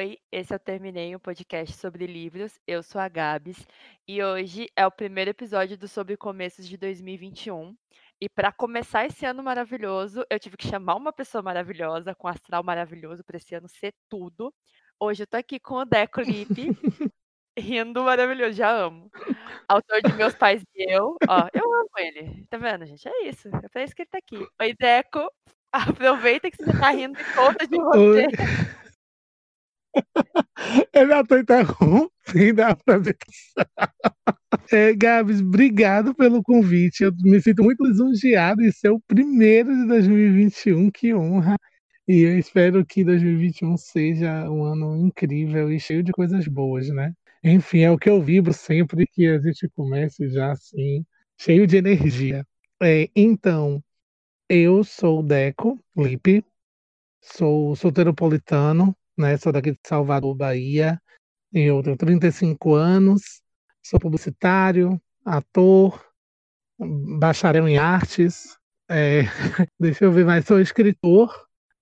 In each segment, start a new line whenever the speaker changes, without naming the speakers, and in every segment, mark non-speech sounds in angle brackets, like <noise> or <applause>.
Oi, esse eu terminei um podcast sobre livros. Eu sou a Gabs e hoje é o primeiro episódio do Sobre Começos de 2021. E para começar esse ano maravilhoso, eu tive que chamar uma pessoa maravilhosa, com astral maravilhoso, para esse ano ser tudo. Hoje eu tô aqui com o Deco Lipe, <laughs> rindo maravilhoso, já amo. Autor de Meus Pais e Eu. Ó, eu amo ele. Tá vendo, gente? É isso. É pra isso que ele tá aqui. Oi, Deco. <laughs> Aproveita que você tá rindo e conta de você.
Oi. Eu já tô interrompendo a apresentação. <laughs> É, Gabs, obrigado pelo convite. Eu me sinto muito lisonjeado em ser o primeiro de 2021. Que honra. E eu espero que 2021 seja um ano incrível e cheio de coisas boas, né? Enfim, é o que eu vibro sempre que a gente comece já assim, cheio de energia. É, então, eu sou o Deco Lipe, sou solteiropolitano, né? Sou daqui de Salvador, Bahia. Eu tenho 35 anos, sou publicitário, ator, bacharel em artes. É, <laughs> deixa eu ver mais, sou escritor,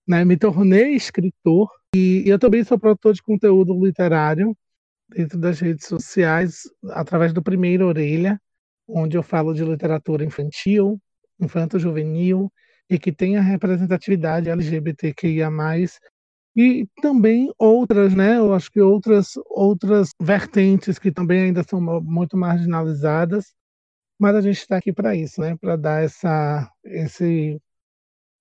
né? Me tornei escritor e, e eu também sou produtor de conteúdo literário dentro das redes sociais através do Primeiro Orelha, onde eu falo de literatura infantil, infanto-juvenil e que tem a representatividade LGBTQIA+, e também outras, né? Eu acho que outras outras vertentes que também ainda são muito marginalizadas, mas a gente está aqui para isso, né? Para dar essa esse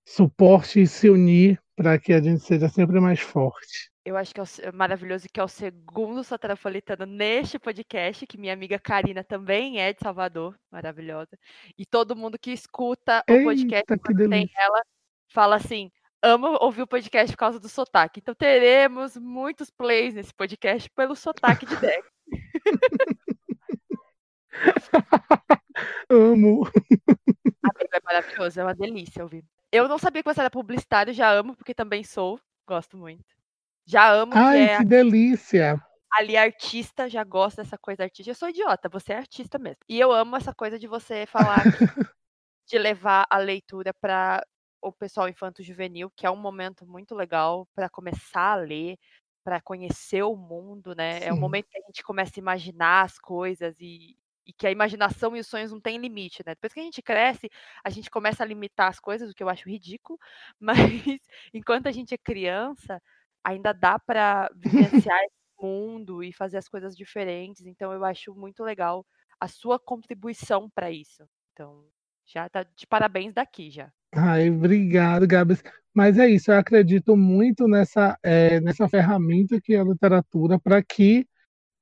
suporte e se unir para que a gente seja sempre mais forte.
Eu acho que é, o, maravilhoso que é o segundo Soteropolitano neste podcast, que minha amiga Karina também é de Salvador, maravilhosa. E todo mundo que escuta o
Eita,
podcast
que
tem
delícia.
ela fala assim: amo ouvir o podcast por causa do sotaque. Então teremos muitos plays nesse podcast pelo sotaque de Deck. <laughs>
Amo.
É maravilhoso, é uma delícia ouvir. Eu não sabia que você era publicitário, já amo, porque também sou, gosto muito. Já amo
Ai,
que é
que delícia.
ali artista, já gosto dessa coisa artística. Eu sou idiota, você é artista mesmo. E eu amo essa coisa de você falar <laughs> de levar a leitura para o pessoal infanto-juvenil, que é um momento muito legal para começar a ler, para conhecer o mundo, né? É um
Sim.
momento que a gente começa a imaginar as coisas e, e que a imaginação e os sonhos não têm limite, né? Depois que a gente cresce, a gente começa a limitar as coisas, o que eu acho ridículo, <laughs> mas enquanto a gente é criança, ainda dá para <laughs> vivenciar esse mundo e fazer as coisas diferentes. Então eu acho muito legal a sua contribuição para isso. Então, já tá de parabéns daqui já.
Ai, obrigado, Gabs. Mas é isso, eu acredito muito nessa, é, nessa ferramenta que é a literatura para que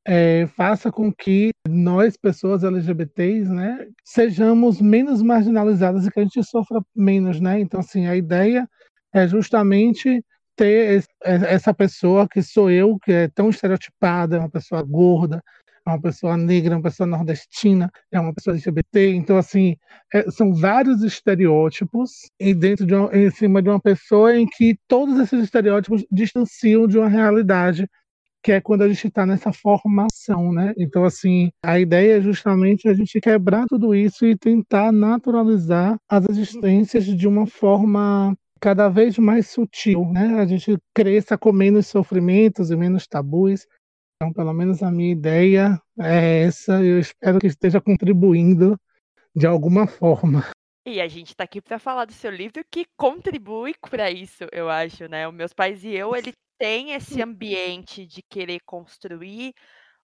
é, faça com que nós, pessoas LGBTs, né, sejamos menos marginalizadas e que a gente sofra menos, né? Então, assim, a ideia é justamente ter essa pessoa que sou eu, que é tão estereotipada, uma pessoa gorda, é uma pessoa negra, é uma pessoa nordestina, é uma pessoa LGBT. Então, assim, é, são vários estereótipos e dentro de uma, em cima de uma pessoa em que todos esses estereótipos distanciam de uma realidade que é quando a gente está nessa formação, né? Então, assim, a ideia é justamente a gente quebrar tudo isso e tentar naturalizar as existências de uma forma cada vez mais sutil, né? A gente cresça com menos sofrimentos e menos tabus. Então, pelo menos a minha ideia é essa. Eu espero que esteja contribuindo de alguma forma.
E a gente está aqui para falar do seu livro que contribui para isso, eu acho, né? O Meus Pais e Eu, ele tem esse ambiente de querer construir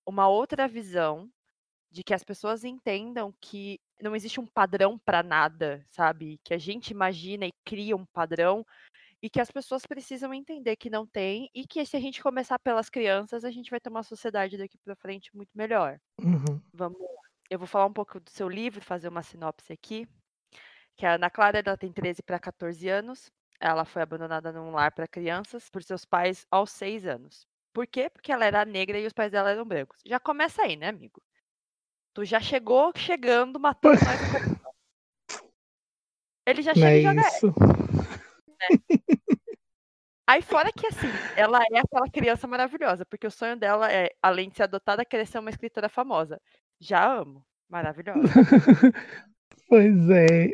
uma outra visão, de que as pessoas entendam que não existe um padrão para nada, sabe? Que a gente imagina e cria um padrão e que as pessoas precisam entender que não tem e que se a gente começar pelas crianças, a gente vai ter uma sociedade daqui para frente muito melhor.
Uhum.
Vamos. Eu vou falar um pouco do seu livro, fazer uma sinopse aqui. Que a Ana Clara ela tem 13 para 14 anos. Ela foi abandonada num lar para crianças por seus pais aos 6 anos. Por quê? Porque ela era negra e os pais dela eram brancos. Já começa aí, né, amigo? Tu já chegou chegando, matando no coração. Ele já chega
é
e joga essa.
Isso.
Aí fora que assim, ela é aquela criança maravilhosa, porque o sonho dela é, além de ser adotada, querer ser uma escritora famosa. Já amo. Maravilhosa. <laughs>
Pois é.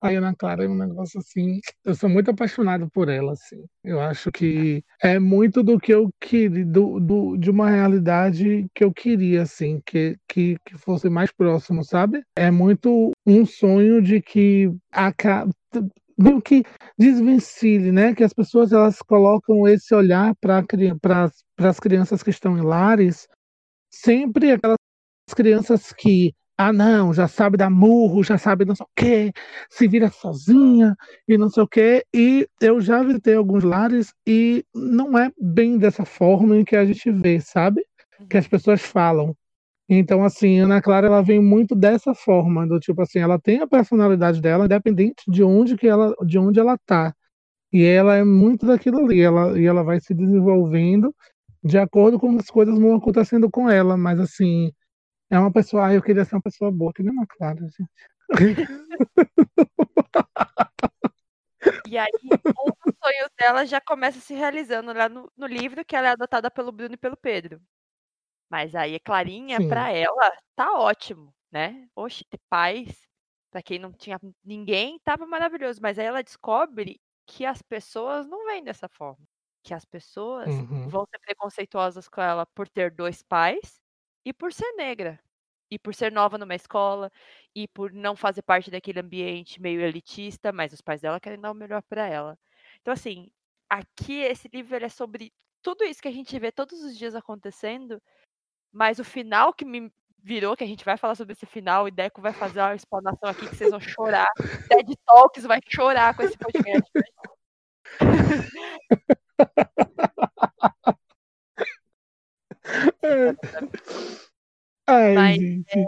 A Ana Clara é um negócio assim. Eu sou muito apaixonado por ela, assim. Eu acho que é muito do que eu queria, do, do, de uma realidade que eu queria, assim, que, que, que fosse mais próximo, sabe? É muito um sonho de que a, meio que desvencilhe, né? Que as pessoas elas colocam esse olhar para as crianças que estão em lares, sempre aquelas crianças que ah, não, já sabe dar murro, já sabe não sei o quê, se vira sozinha e não sei o quê. E eu já visitei alguns lares e não é bem dessa forma em que a gente vê, sabe? Que as uhum. pessoas falam. Então, assim, Ana Clara, ela vem muito dessa forma, do tipo assim, ela tem a personalidade dela, independente de onde que ela, de onde ela tá. E ela é muito daquilo ali, ela, e ela vai se desenvolvendo de acordo com as coisas vão acontecendo com ela, mas assim, é uma pessoa. Ah, eu queria ser uma pessoa boa, que nem uma Clara, gente. <laughs>
E aí, um dos sonhos dela já começa se realizando lá no, no livro, que ela é adotada pelo Bruno e pelo Pedro. Mas aí, a Clarinha, pra ela, tá ótimo, né? Oxe, ter pais, pra quem não tinha ninguém, tava maravilhoso. Mas aí ela descobre que as pessoas não vêm dessa forma. Que as pessoas uhum. vão ser preconceituosas com ela por ter dois pais e por ser negra, e por ser nova numa escola, e por não fazer parte daquele ambiente meio elitista, mas os pais dela querem dar o melhor para ela. Então, assim, aqui esse livro é sobre tudo isso que a gente vê todos os dias acontecendo, mas o final que me virou, que a gente vai falar sobre esse final, e Deco vai fazer uma explanação aqui que vocês vão chorar. <laughs> Ted Talks vai chorar com esse podcast. <laughs>
Ai, Mas.
É,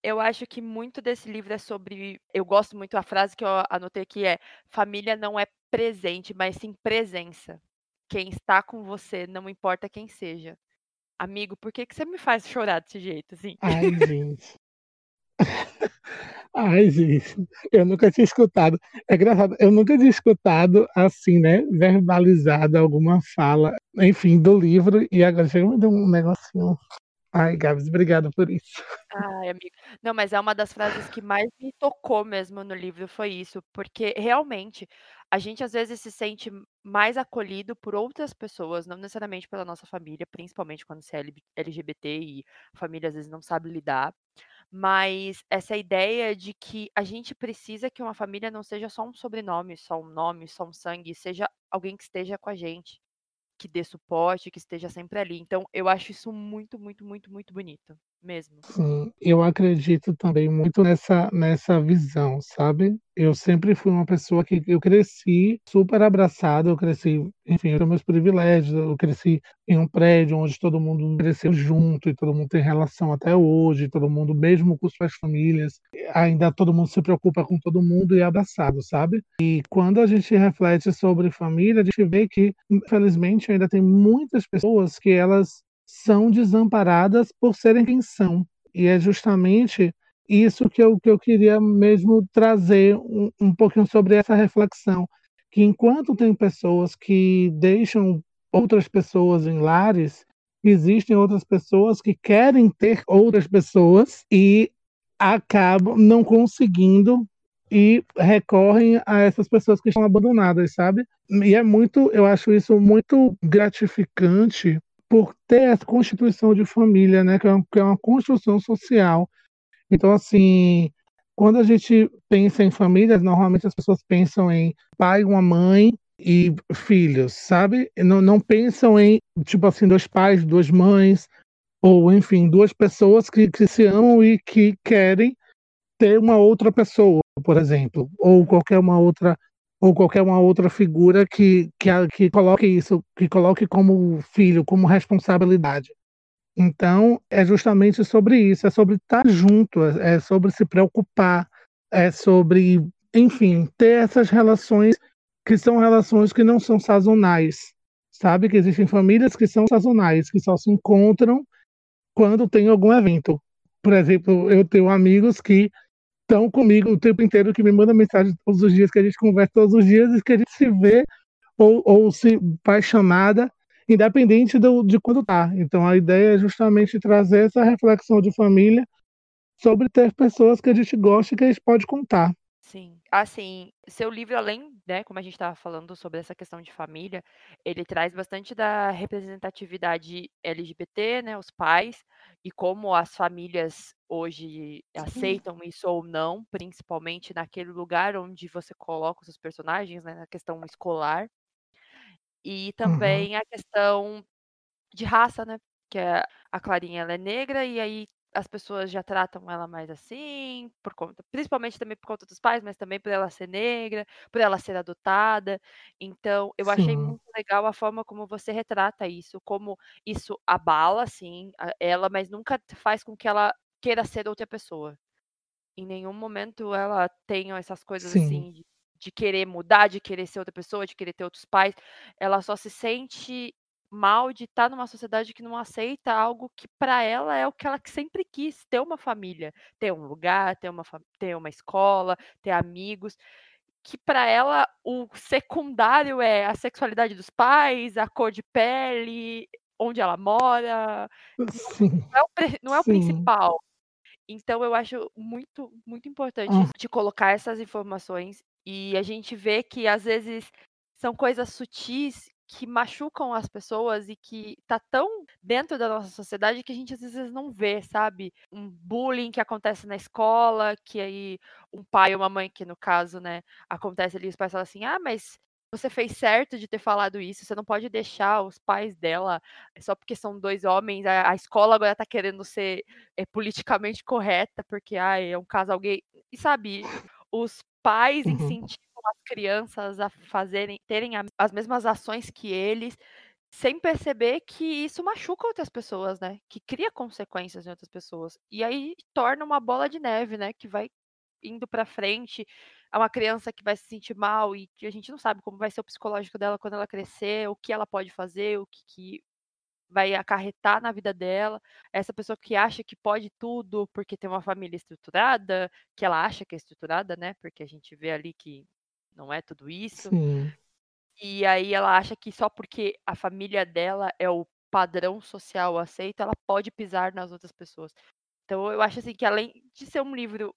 eu acho que muito desse livro é sobre. Eu gosto muito a frase que eu anotei aqui é: família não é presente, mas sim presença. Quem está com você, não importa quem seja. Amigo, por que, que você me faz chorar desse jeito, assim?
Ai, gente. Ai, gente, eu nunca tinha escutado. É engraçado, eu nunca tinha escutado assim, né? Verbalizado alguma fala, enfim, do livro, e agora chega um negocinho. Ai, Gabs, obrigado por isso.
Ai, amigo. Não, mas é uma das frases que mais me tocou mesmo no livro, foi isso, porque realmente a gente às vezes se sente mais acolhido por outras pessoas, não necessariamente pela nossa família, principalmente quando você é LGBT e a família às vezes não sabe lidar. Mas essa ideia de que a gente precisa que uma família não seja só um sobrenome, só um nome, só um sangue, seja alguém que esteja com a gente, que dê suporte, que esteja sempre ali. Então, eu acho isso muito, muito, muito, muito bonito mesmo.
Sim, eu acredito também muito nessa, nessa visão, sabe? Eu sempre fui uma pessoa que eu cresci super abraçado, eu cresci, enfim, eu tenho meus privilégios, eu cresci em um prédio onde todo mundo cresceu junto e todo mundo tem relação até hoje, todo mundo, mesmo com suas famílias, ainda todo mundo se preocupa com todo mundo e é abraçado, sabe? E quando a gente reflete sobre família, a gente vê que, infelizmente, ainda tem muitas pessoas que elas são desamparadas por serem quem são. E é justamente isso que eu, que eu queria mesmo trazer um, um pouquinho sobre essa reflexão. Que enquanto tem pessoas que deixam outras pessoas em lares, existem outras pessoas que querem ter outras pessoas e acabam não conseguindo e recorrem a essas pessoas que estão abandonadas, sabe? E é muito, eu acho isso muito gratificante por ter essa constituição de família, né, que é, uma, que é uma construção social. Então, assim, quando a gente pensa em famílias, normalmente as pessoas pensam em pai, uma mãe e filhos, sabe? Não, não pensam em, tipo assim, dois pais, duas mães, ou enfim, duas pessoas que, que se amam e que querem ter uma outra pessoa, por exemplo, ou qualquer uma outra ou qualquer uma outra figura que, que, que coloque isso, que coloque como filho, como responsabilidade. Então, é justamente sobre isso, é sobre estar junto, é, é sobre se preocupar, é sobre, enfim, ter essas relações que são relações que não são sazonais, sabe? Que existem famílias que são sazonais, que só se encontram quando tem algum evento. Por exemplo, eu tenho amigos que estão comigo o tempo inteiro, que me manda mensagem todos os dias, que a gente conversa todos os dias e que a gente se vê ou, ou se faz chamada, independente do, de quando tá. Então a ideia é justamente trazer essa reflexão de família sobre ter pessoas que a gente gosta e que a gente pode contar.
Sim. Assim, seu livro além, né, como a gente estava falando sobre essa questão de família, ele traz bastante da representatividade LGBT, né, os pais, e como as famílias hoje aceitam isso ou não, principalmente naquele lugar onde você coloca os seus personagens, né, na questão escolar. E
Uhum.
também a questão de raça, né, que é a Clarinha ela é negra e aí as pessoas já tratam ela mais assim, por conta principalmente também por conta dos pais, mas também por ela ser negra, por ela ser adotada. Então, eu achei
Sim.
muito legal a forma como você retrata isso, como isso abala, assim, ela, mas nunca faz com que ela queira ser outra pessoa. Em nenhum momento ela tem essas coisas,
Sim.
assim, de de querer mudar, de querer ser outra pessoa, de querer ter outros pais. Ela só se sente mal de estar numa sociedade que não aceita algo que para ela é o que ela sempre quis, ter uma família, ter um lugar, ter uma ter uma escola, ter amigos, que para ela o secundário é a sexualidade dos pais, a cor de pele, onde ela mora, <laughs>
Sim,
não é o não é o principal. Então eu acho muito, muito importante isso de colocar essas informações, e a gente vê que às vezes são coisas sutis que machucam as pessoas e que tá tão dentro da nossa sociedade que a gente às vezes não vê, sabe. Um bullying que acontece na escola, que aí um pai ou uma mãe, que no caso, né, acontece ali, os pais falam assim: "Ah, mas você fez certo de ter falado isso, você não pode deixar os pais dela, só porque são 2 homens, a a escola agora tá querendo ser é politicamente correta, porque, ai, é um casal gay. E sabe, os pais
Uhum.
incentivam as crianças a fazerem terem as mesmas ações que eles, sem perceber que isso machuca outras pessoas, né, que cria consequências em outras pessoas. E aí torna uma bola de neve, né, que vai indo pra frente, é uma criança que vai se sentir mal e que a gente não sabe como vai ser o psicológico dela quando ela crescer, o que ela pode fazer, o que que vai acarretar na vida dela. Essa pessoa que acha que pode tudo, porque tem uma família estruturada, que ela acha que é estruturada, né, porque a gente vê ali que não é tudo isso.
Sim.
E aí ela acha que só porque a família dela é o padrão social aceito, ela pode pisar nas outras pessoas. Então eu acho, assim, que além de ser um livro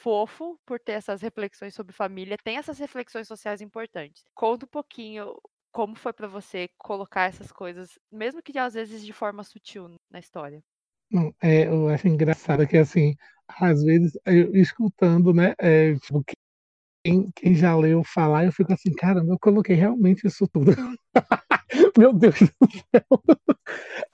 fofo, por ter essas reflexões sobre família, tem essas reflexões sociais importantes. Conta um pouquinho como foi pra você colocar essas coisas, mesmo que às vezes de forma sutil na história.
Não, é, eu acho engraçado que, assim, às vezes eu escutando, né, eh, tipo, quem quem já leu falar, eu fico assim: "Caramba, eu coloquei realmente isso tudo". <laughs> Meu Deus do céu.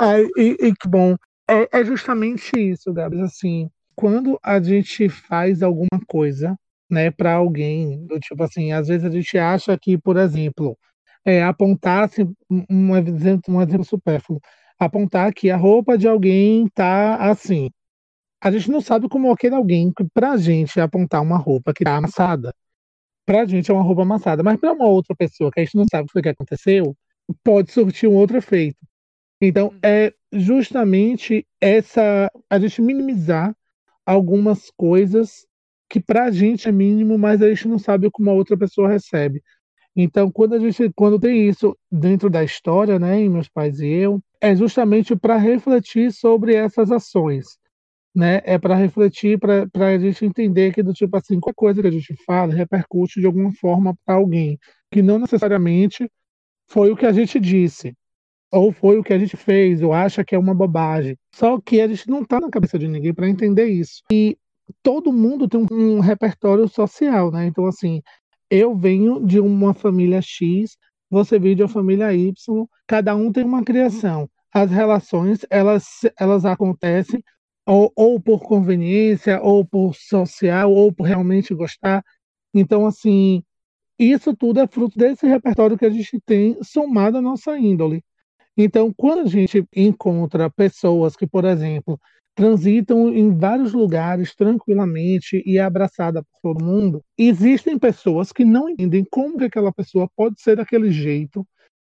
Ai, e e que bom. É é justamente isso, Gabs, assim, quando a gente faz alguma coisa, né, pra alguém, do tipo assim, às vezes a gente acha que, por exemplo, eh, apontar assim, um exemplo um exemplo supérfluo, apontar que a roupa de alguém tá assim. A gente não sabe como aquele alguém que pra gente apontar uma roupa que tá amassada, pra gente é uma roupa amassada, mas pra uma outra pessoa que a gente não sabe o que foi que aconteceu, pode surtir um outro efeito. Então,
Uhum.
é justamente essa a gente minimizar algumas coisas que pra gente é mínimo, mas a gente não sabe como a outra pessoa recebe. Então, quando a gente quando tem isso dentro da história, né, em Meus Pais e Eu, é justamente pra refletir sobre essas ações, né, é pra refletir, pra a gente entender que do tipo assim, qualquer coisa que a gente fala repercute de alguma forma pra alguém, que não necessariamente foi o que a gente disse, ou foi o que a gente fez, ou acha que é uma bobagem. Só que a gente não tá na cabeça de ninguém pra entender isso. E todo mundo tem um um repertório social, né, então assim, eu venho de uma família X, você veio de uma família Y, cada um tem uma criação. As relações elas elas acontecem ou ou por conveniência, ou por social, ou por realmente gostar. Então assim, isso tudo é fruto desse repertório que a gente tem somado à nossa índole. Então, quando a gente encontra pessoas que, por exemplo, transitam em vários lugares tranquilamente e é abraçada por todo mundo, existem pessoas que não entendem como que aquela pessoa pode ser daquele jeito,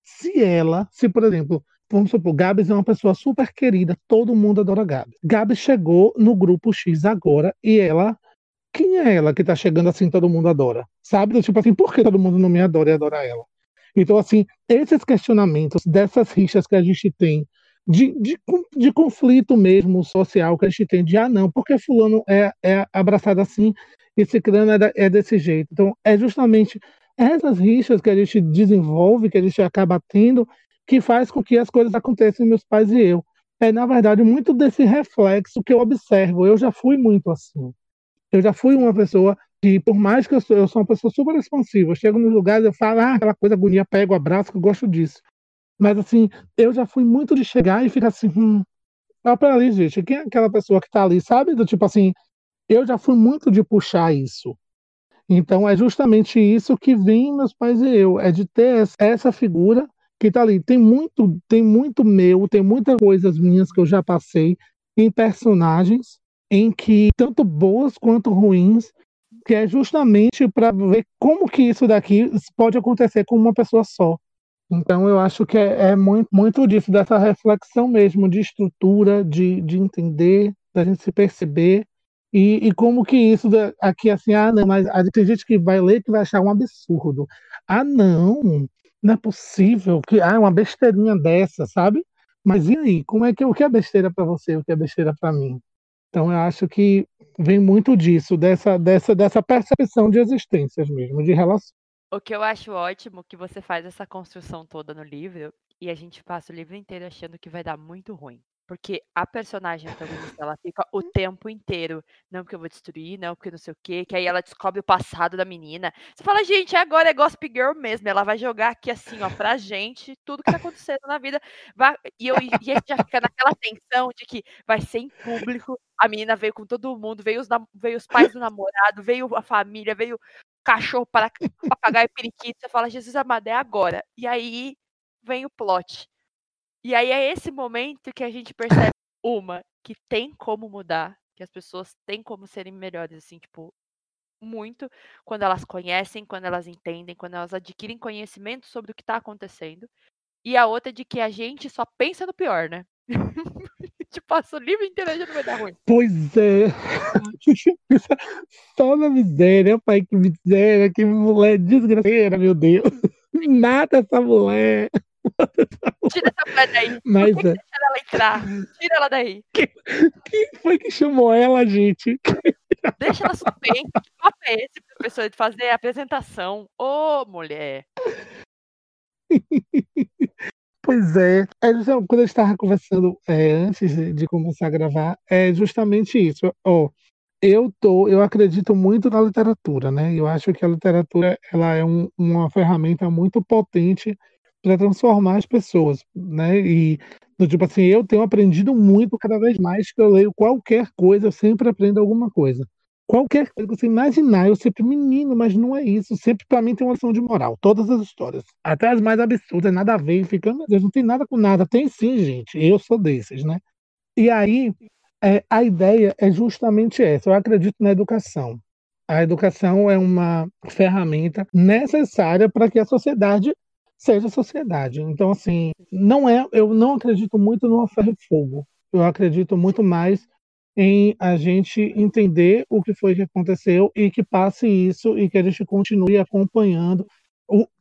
se ela se, por exemplo, vamos supor, Gabs é uma pessoa super querida, todo mundo adora Gabs. Gabs chegou no grupo X agora e ela quem é ela que tá chegando assim todo mundo adora? Sabe, tipo assim, por que todo mundo não me adora e adora ela? Então assim, esses questionamentos dessas rixas que a gente tem de, de, de, conflito mesmo social que a gente tem, de ah, não, porque fulano é, é abraçado assim e ciclano é, é desse jeito. Então, é justamente essas rixas que a gente desenvolve, que a gente acaba tendo, que faz com que as coisas aconteçam meus pais e eu. É, na verdade, muito desse reflexo que eu observo. Eu já fui muito assim. Eu já fui uma pessoa que, por mais que eu sou, eu sou uma pessoa super expansiva, eu chego nos lugares, eu falo, ah, aquela coisa agonia, pego, abraço, que eu gosto disso. Mas, assim, eu já fui muito de chegar e ficar assim, hum, olha pra ali, gente, quem é aquela pessoa que tá ali, sabe? Do tipo assim, eu já fui muito de puxar isso. Então, é justamente isso que vem meus pais e eu, é de ter essa figura que tá ali. Tem muito, tem muito meu, tem muitas coisas minhas que eu já passei em personagens em que tanto boas quanto ruins, que é justamente para ver como que isso daqui pode acontecer com uma pessoa só. Então eu acho que é, é muito, muito disso, dessa reflexão mesmo, de estrutura, de, de entender, da gente se perceber e, e, como que isso aqui assim, ah, não, mas tem gente que vai ler que vai achar um absurdo. Ah, não, não é possível que ah, uma besteirinha dessa, sabe? Mas e aí, como é que o que é besteira para você, o que é besteira para mim? Então eu acho que vem muito disso, dessa dessa dessa percepção de existências mesmo, de relação.
O que eu acho ótimo que você faz essa construção toda no livro e a gente passa o livro inteiro achando que vai dar muito ruim. Porque a personagem antagonista, ela fica o tempo inteiro, não porque eu vou destruir, não porque não sei o quê, que aí ela descobre o passado da menina. Você fala, gente, agora é Gossip Girl mesmo, ela vai jogar aqui assim, ó, pra gente, tudo que tá acontecendo na vida. Vai, e, eu, e a gente já fica naquela tensão de que vai ser em público, a menina veio com todo mundo, veio os, veio os pais do namorado, veio a família, veio cachorro, para papagaio, periquito, você fala, Jesus amado, é agora. E aí vem o plot e aí é esse momento que a gente percebe, uma, que tem como mudar, que as pessoas têm como serem melhores, assim, tipo, muito, quando elas conhecem, quando elas entendem, quando elas adquirem conhecimento sobre o que está acontecendo. E a outra é de que a gente só pensa no pior, né? <laughs> tipo, passa o livro inteiro e já não vai dar ruim.
Pois é. <laughs> Só na miséria, pai, que miséria, que mulher desgraceira, meu Deus. <laughs> Nada essa mulher. <laughs>
Tira essa mulher daí. Mas, é. deixa ela entrar. Tira ela daí.
Quem, quem foi que chamou ela, gente? <laughs>
Deixa ela suspensa. Que papo é esse pra pessoa de fazer a apresentação? Ô, oh, mulher.
Pois é, é quando eu estava conversando é, antes de, de, começar a gravar, é justamente isso. Ó, eu tô, eu acredito muito na literatura, né? Eu acho que a literatura ela é um, uma ferramenta muito potente para transformar as pessoas, né? E tipo assim, eu tenho aprendido muito cada vez mais que eu leio qualquer coisa, eu sempre aprendo alguma coisa. Qualquer coisa que você imaginar, eu sempre, menino, mas não é isso. Sempre para mim tem uma lição de moral. Todas as histórias. Até as mais absurdas, nada a ver. Fica, meu Deus, não tem nada com nada. Tem sim, gente. Eu sou desses, né? E aí, é, a ideia é justamente essa. Eu acredito na educação. A educação é uma ferramenta necessária para que a sociedade seja a sociedade. Então, assim, não é, eu não acredito muito no ferro e fogo. Eu acredito muito mais em a gente entender o que foi que aconteceu e que passe isso e que a gente continue acompanhando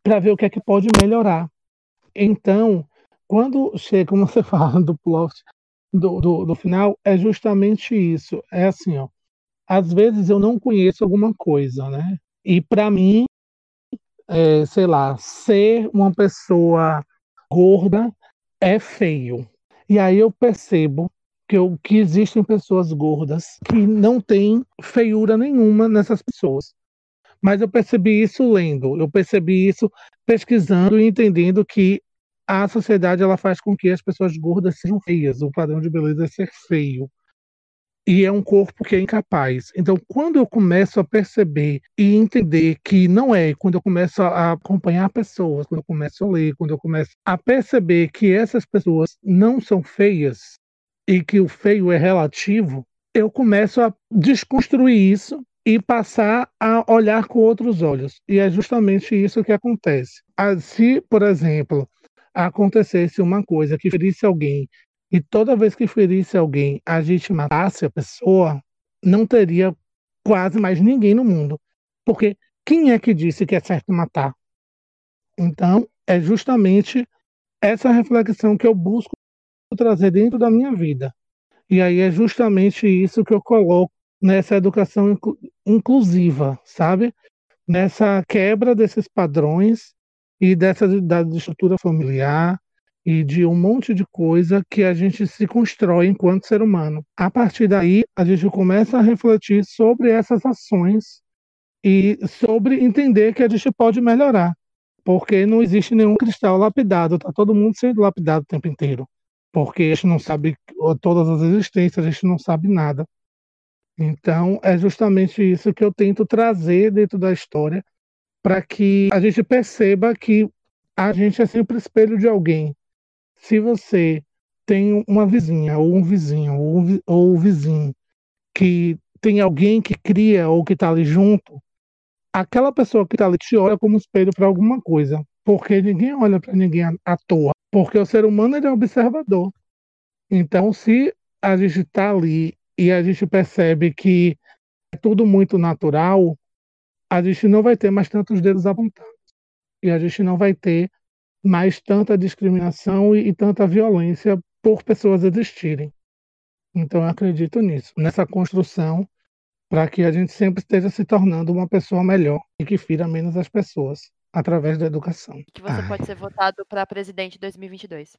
para ver o que é que pode melhorar. Então, quando chega, como você <laughs> fala do plot do, do, do final, é justamente isso. É assim, ó. Às vezes eu não conheço alguma coisa, né? E para mim é, sei lá, ser uma pessoa gorda é feio. E aí eu percebo que, eu, que existem pessoas gordas que não têm feiura nenhuma nessas pessoas. Mas eu percebi isso lendo, eu percebi isso pesquisando e entendendo que a sociedade ela faz com que as pessoas gordas sejam feias. O padrão de beleza é ser feio e é um corpo que é incapaz. Então, quando eu começo a perceber e entender que não é, quando eu começo a acompanhar pessoas, quando eu começo a ler, quando eu começo a perceber que essas pessoas não são feias e que o feio é relativo, eu começo a desconstruir isso e passar a olhar com outros olhos. E é justamente isso que acontece. Ah, se, por exemplo, acontecesse uma coisa que ferisse alguém e toda vez que ferisse alguém, a gente matasse a pessoa, não teria quase mais ninguém no mundo. Porque quem é que disse que é certo matar? Então, é justamente essa reflexão que eu busco trazer dentro da minha vida. E aí é justamente isso que eu coloco nessa educação inclu inclusiva, sabe? Nessa quebra desses padrões e dessa da estrutura familiar e de um monte de coisa que a gente se constrói enquanto ser humano. A partir daí, a gente começa a refletir sobre essas ações e sobre entender que a gente pode melhorar, porque não existe nenhum cristal lapidado, tá todo mundo sendo lapidado o tempo inteiro, porque a gente não sabe todas as existências, a gente não sabe nada. Então, é justamente isso que eu tento trazer dentro da história, para que a gente perceba que a gente é sempre espelho de alguém. Se você tem uma vizinha, ou um vizinho, ou ou um vizinho, que tem alguém que cria ou que está ali junto, aquela pessoa que está ali te olha como espelho para alguma coisa, porque ninguém olha para ninguém à, toa, porque o ser humano é observador. Então, se a gente está ali e a gente percebe que é tudo muito natural, a gente não vai ter mais tantos dedos apontados. E a gente não vai ter mais tanta discriminação e, e tanta violência por pessoas existirem. Então, eu acredito nisso, nessa construção para que a gente sempre esteja se tornando uma pessoa melhor e que fira menos as pessoas através da educação.
Que você Ai. pode ser votado para presidente em 2022.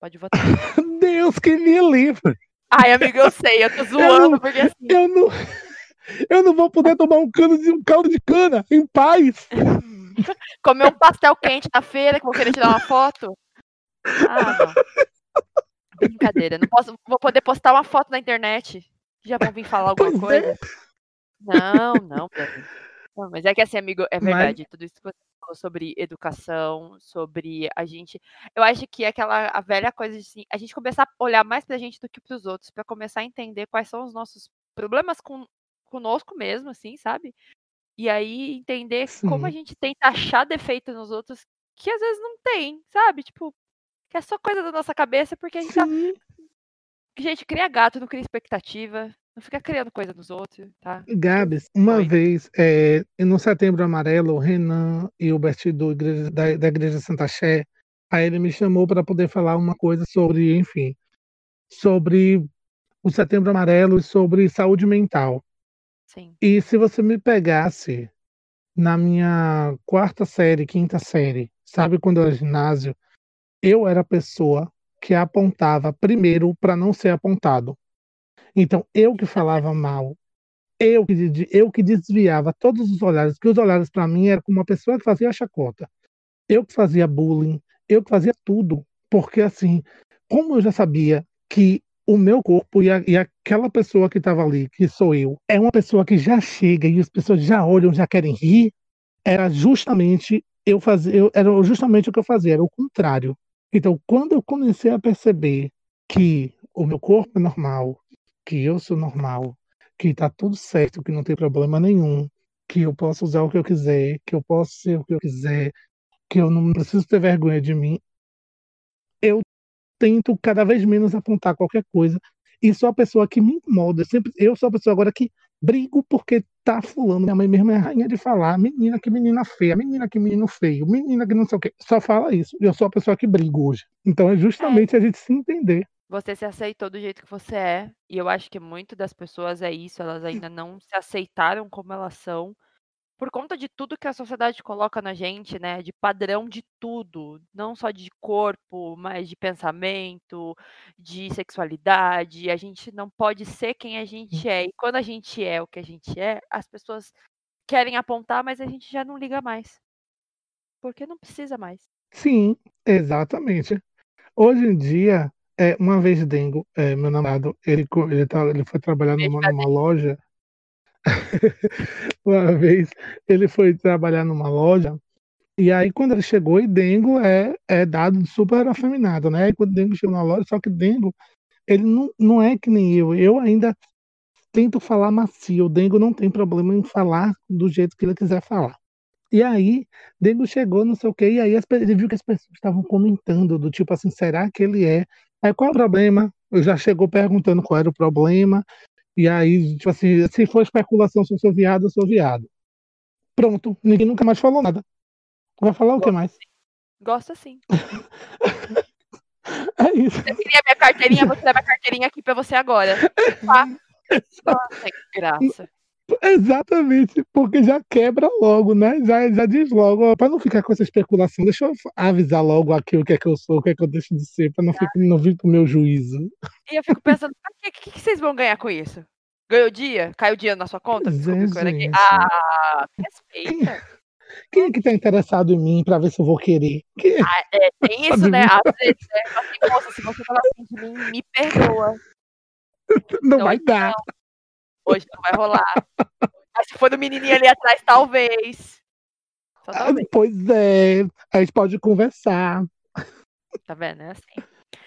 Pode votar. <laughs>
Deus que me livre.
Ai, amigo, eu sei, eu tô zoando, eu não, porque assim.
Eu não, eu não vou poder tomar um, cano de, um caldo de cana em paz. <laughs> <laughs>
Comer um pastel quente na feira que vou querer tirar uma foto. Ah, não. Brincadeira, não posso, vou poder postar uma foto na internet já vão vir falar alguma pois é. coisa? É. Não, não, não, mas é que assim, amigo, é verdade, mas... tudo isso que você falou sobre educação, sobre a gente. Eu acho que é aquela a velha coisa de assim, a gente começar a olhar mais pra gente do que pros outros, para começar a entender quais são os nossos problemas com, conosco mesmo, assim, sabe? E aí entender Sim. como a gente tenta achar defeito nos outros que às vezes não tem, sabe? Tipo, que é só coisa da nossa cabeça, porque a gente tá Gente, cria gato, não cria expectativa. Não fica criando coisa nos outros, tá?
Gabs, uma Oi. vez, é, no Setembro Amarelo, o Renan e o Berti do igreja, da, da Igreja SantaChé, aí ele me chamou para poder falar uma coisa sobre, enfim, sobre o Setembro Amarelo e sobre saúde mental.
Sim.
E se você me pegasse na minha quarta série, quinta série, sabe quando eu era ginásio, eu era a pessoa que apontava primeiro para não ser apontado. Então, eu que falava mal, eu que, eu que desviava todos os olhares, que os olhares para mim era como uma pessoa que fazia chacota. Eu que fazia bullying, eu que fazia tudo. Porque, assim, como eu já sabia que o meu corpo e, a, e aquela pessoa que estava ali, que sou eu, é uma pessoa que já chega e as pessoas já olham, já querem rir, era justamente eu fazer, eu, era justamente o que eu fazia, era o contrário. Então, quando eu comecei a perceber que o meu corpo é normal, que eu sou normal, que está tudo certo, que não tem problema nenhum, que eu posso usar o que eu quiser, que eu posso ser o que eu quiser, que eu não preciso ter vergonha de mim, tento cada vez menos apontar qualquer coisa e sou a pessoa que me incomoda. Sempre, eu sou a pessoa agora que brigo porque tá fulano. Minha mãe mesmo é rainha de falar, menina que menina feia, menina que menino feio, menina que não sei o quê. Só fala isso. Eu sou a pessoa que brigo hoje. Então é justamente é. a gente se entender.
Você se aceitou do jeito que você é. E eu acho que muito das pessoas é isso, elas ainda não se aceitaram como elas são por conta de tudo que a sociedade coloca na gente, né, de padrão de tudo, não só de corpo, mas de pensamento, de sexualidade, a gente não pode ser quem a gente é. E quando a gente é o que a gente é, as pessoas querem apontar, mas a gente já não liga mais. Porque não precisa mais.
Sim, exatamente. Hoje em dia, é, uma vez Dengo, é, meu namorado, ele, ele, tá, ele foi trabalhar numa, numa loja <laughs> uma vez ele foi trabalhar numa loja e aí quando ele chegou, e Dengo é, é dado super afeminado, né? E quando Dengo chegou na loja, só que Dengo, ele não, não é que nem eu. Eu ainda tento falar macio. O Dengo não tem problema em falar do jeito que ele quiser falar. E aí, Dengo chegou, não sei o quê, e aí ele viu que as pessoas estavam comentando, do tipo assim, será que ele é? Aí qual é o problema? Já chegou perguntando qual era o problema. E aí, tipo assim, se for especulação se eu sou viado, eu sou viado. Pronto, ninguém nunca mais falou nada. Vai falar Gosto o que mais?
Gosta sim. <laughs>
É isso.
Você queria minha carteirinha? Vou tirar minha carteirinha aqui pra você agora. <laughs> Tá? Nossa, que graça.
Exatamente, porque já quebra logo, né? Já, já diz logo, para não ficar com essa especulação, deixa eu avisar logo aqui o que é que eu sou, o que é que eu deixo de ser, para não, ficar, não vir pro meu juízo.
E eu fico pensando, o que, que, vocês vão ganhar com isso? Ganhou dia? Caiu dia na sua conta?
É,
ah, respeita. <laughs>
Quem é que tá interessado em mim pra ver se eu vou querer? Quem...
Ah, é, tem <laughs> isso, né? Às vezes, né? Assim, Moça, se você tava afim de mim, me perdoa. <laughs>
Não, não vai dar. Não.
Hoje não vai rolar. Mas se for do menininho ali atrás, talvez.
Só ah, talvez. pois é. A gente pode conversar.
Tá vendo? É assim.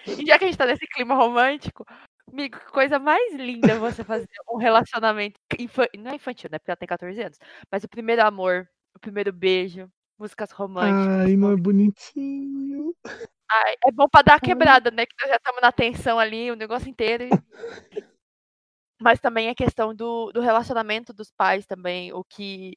E já que a gente tá nesse clima romântico, amigo, que coisa mais linda você fazer um relacionamento infantil. Não é infantil, né? Porque ela tem 14 anos. Mas o primeiro amor, o primeiro beijo, músicas românticas.
Ai, não é bonitinho.
Ai, é bom pra dar a quebrada, né? Que nós já estamos na tensão ali, o negócio inteiro. <laughs> Mas também a questão do, do relacionamento dos pais também, o que,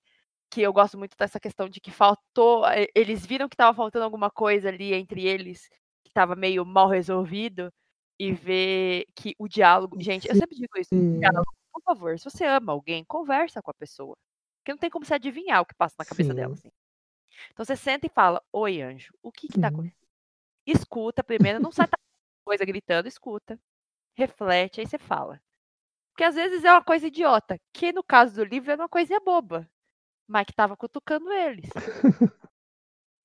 que eu gosto muito dessa questão de que faltou, eh, eles viram que estava faltando alguma coisa ali entre eles, que estava meio mal resolvido, e ver que o diálogo. Gente, eu sempre digo isso, diálogo, por favor, se você ama alguém, conversa com a pessoa. Porque não tem como você adivinhar o que passa na cabeça Sim. dela. Assim. Então você senta e fala, oi, anjo, o que que tá acontecendo? Escuta primeiro, não sai coisa gritando, escuta. Reflete, aí você fala. Porque às vezes é uma coisa idiota, que no caso do livro é uma coisa boba, mas que tava cutucando eles.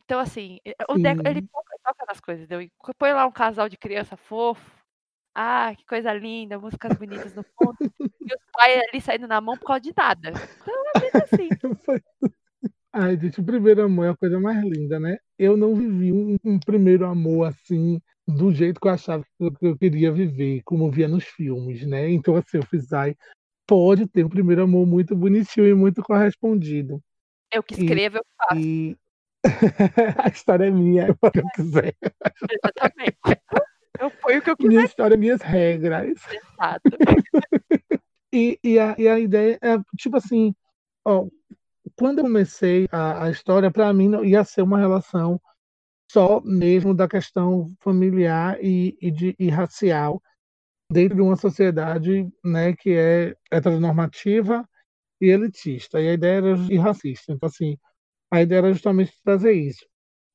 Então, assim, o Deco, ele toca, toca nas coisas, deu. Põe lá um casal de criança fofo. Ah, que coisa linda, músicas bonitas no fundo. e os pais ali saindo na mão por causa de nada. Então é bem assim. <laughs>
Ai, gente, o primeiro amor é a coisa mais linda, né? Eu não vivi um, um primeiro amor assim, do jeito que eu achava que eu queria viver, como via nos filmes, né? Então, assim, eu fiz, ai, pode ter um primeiro amor muito bonitinho e muito correspondido.
Eu que escrevo, e, eu faço. E... <laughs>
a história é minha, <laughs> eu que eu quiser.
Exatamente. Eu ponho o que eu quiser.
Minha história, minhas regras.
Exato. <laughs>
e, e, a, e a ideia é, tipo assim, ó, quando eu comecei a, a história, para mim ia ser uma relação só mesmo da questão familiar e, e, de, e racial dentro de uma sociedade né, que é heteronormativa e elitista. E a ideia era e racista. Então, assim, a ideia era justamente trazer isso.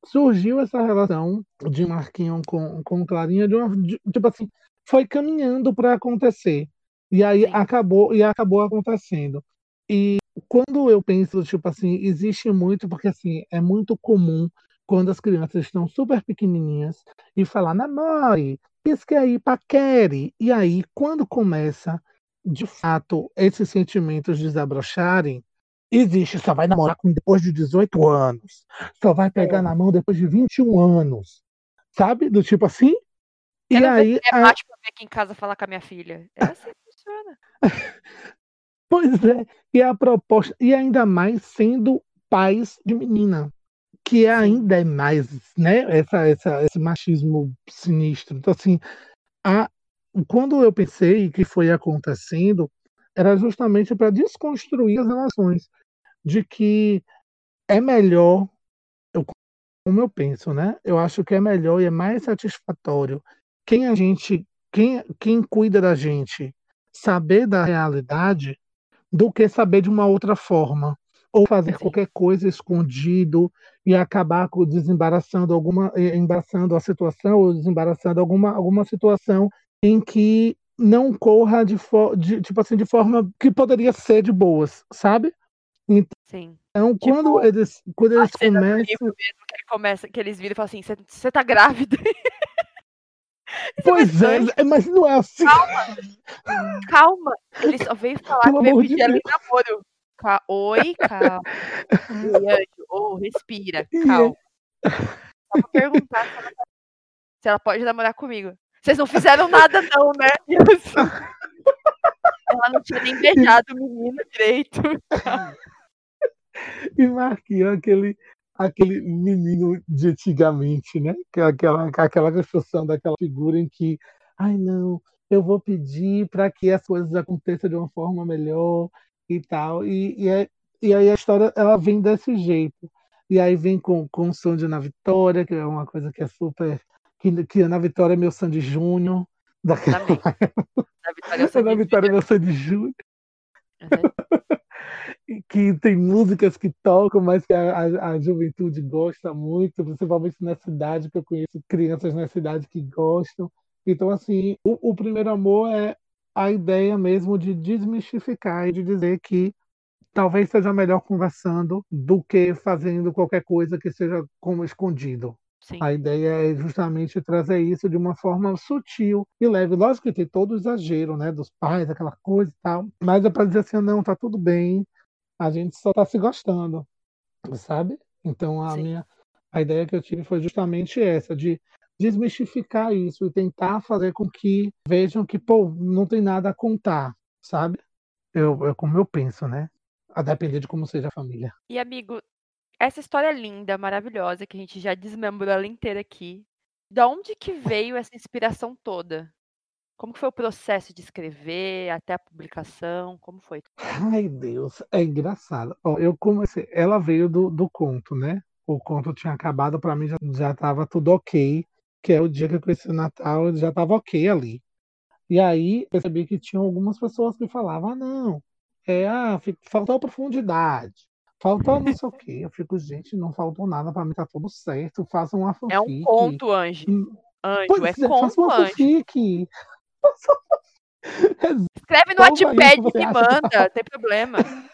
Surgiu essa relação de Marquinhos com, com Clarinha de uma de, tipo assim, foi caminhando para acontecer. E aí acabou e acabou acontecendo. E quando eu penso, tipo assim, existe muito, porque assim, é muito comum quando as crianças estão super pequenininhas e falar namore, pisque aí, paquere. E aí, quando começa, de fato, esses sentimentos desabrocharem, existe, só vai namorar com depois de 18 anos, só vai pegar é. na mão depois de 21 anos, sabe? Do tipo assim.
E aí. É a... pra ver aqui em casa falar com a minha filha. É assim que funciona. <laughs>
pois é, e a proposta, e ainda mais sendo pais de menina que é ainda é mais, né, essa, essa, esse machismo sinistro. Então, assim, a, quando eu pensei que foi acontecendo, era justamente para desconstruir as relações, de que é melhor, eu, como eu penso, né, eu acho que é melhor e é mais satisfatório quem a gente, quem, quem cuida da gente saber da realidade do que saber de uma outra forma ou fazer Sim. qualquer coisa escondido e acabar desembaraçando alguma embaraçando a situação ou desembaraçando alguma alguma situação em que não corra de, de tipo assim de forma que poderia ser de boas, sabe?
Então, Sim.
Então, tipo, quando eles, quando eles começam.
Mesmo que, ele começa, que eles viram e falam assim: você tá grávida? <laughs>
pois é, mas não é assim.
Calma, calma. Ele só veio falar Pelo que veio pedir de namoro. Ca... Oi, <laughs> calma. Oi, oh, respira, calma. Só vou perguntar se ela, se ela, pode namorar comigo. Vocês não fizeram nada, não, né? <laughs> ela não tinha nem beijado o menino direito.
E Marquinhos, aquele, aquele menino de antigamente, né? É aquela, aquela construção daquela figura em que, ai não, eu vou pedir para que as coisas aconteçam de uma forma melhor, e tal. E, e, é, e aí a história ela vem desse jeito. E aí vem com, com o som de Na Vitória, que é uma coisa que é super que, que Ana Vitória é meu Sandy Júnior. Daquela...
Ana <laughs> Vitória é
Ana Vitória é meu Sandy Júnior.
Uhum. <laughs>
que tem músicas que tocam, mas que a, a, a, juventude gosta muito, principalmente na cidade, que eu conheço crianças na cidade que gostam. Então, assim, o, o primeiro amor é a ideia mesmo de desmistificar e de dizer que talvez seja melhor conversando do que fazendo qualquer coisa que seja como escondido.
Sim.
A ideia é justamente trazer isso de uma forma sutil e leve. Lógico que tem todo o exagero, né, dos pais, aquela coisa e tal, mas é para dizer assim, não, tá tudo bem, a gente só tá se gostando, sabe? Então a
Sim.
minha a ideia que eu tive foi justamente essa de desmistificar isso e tentar fazer com que vejam que, pô, não tem nada a contar, sabe? Eu, eu como eu penso, né? A depender de como seja a família.
E amigo, essa história linda, maravilhosa, que a gente já desmembrou ela inteira aqui. Da onde que veio essa inspiração toda? Como foi o processo de escrever até a publicação? Como foi?
Ai, Deus, é engraçado. Ó, eu comecei, ela veio do, do conto, né? O conto tinha acabado, para mim já, já tava tudo ok, que é o dia que eu conheci o Natal, já tava ok ali. E aí percebi que tinha algumas pessoas que falavam, ah, não, é, ah, faltou profundidade, faltou não sei o quê. Eu fico, gente, não faltou nada, para mim tá tudo certo, faça uma fanfic.
É um conto, Anjo.
Hum,
Anjo,
Pois
é
é, faça
conto,
uma
Anjo.
fanfic. <laughs>
Escreve no Wattpad e me manda, não tem problema. <laughs>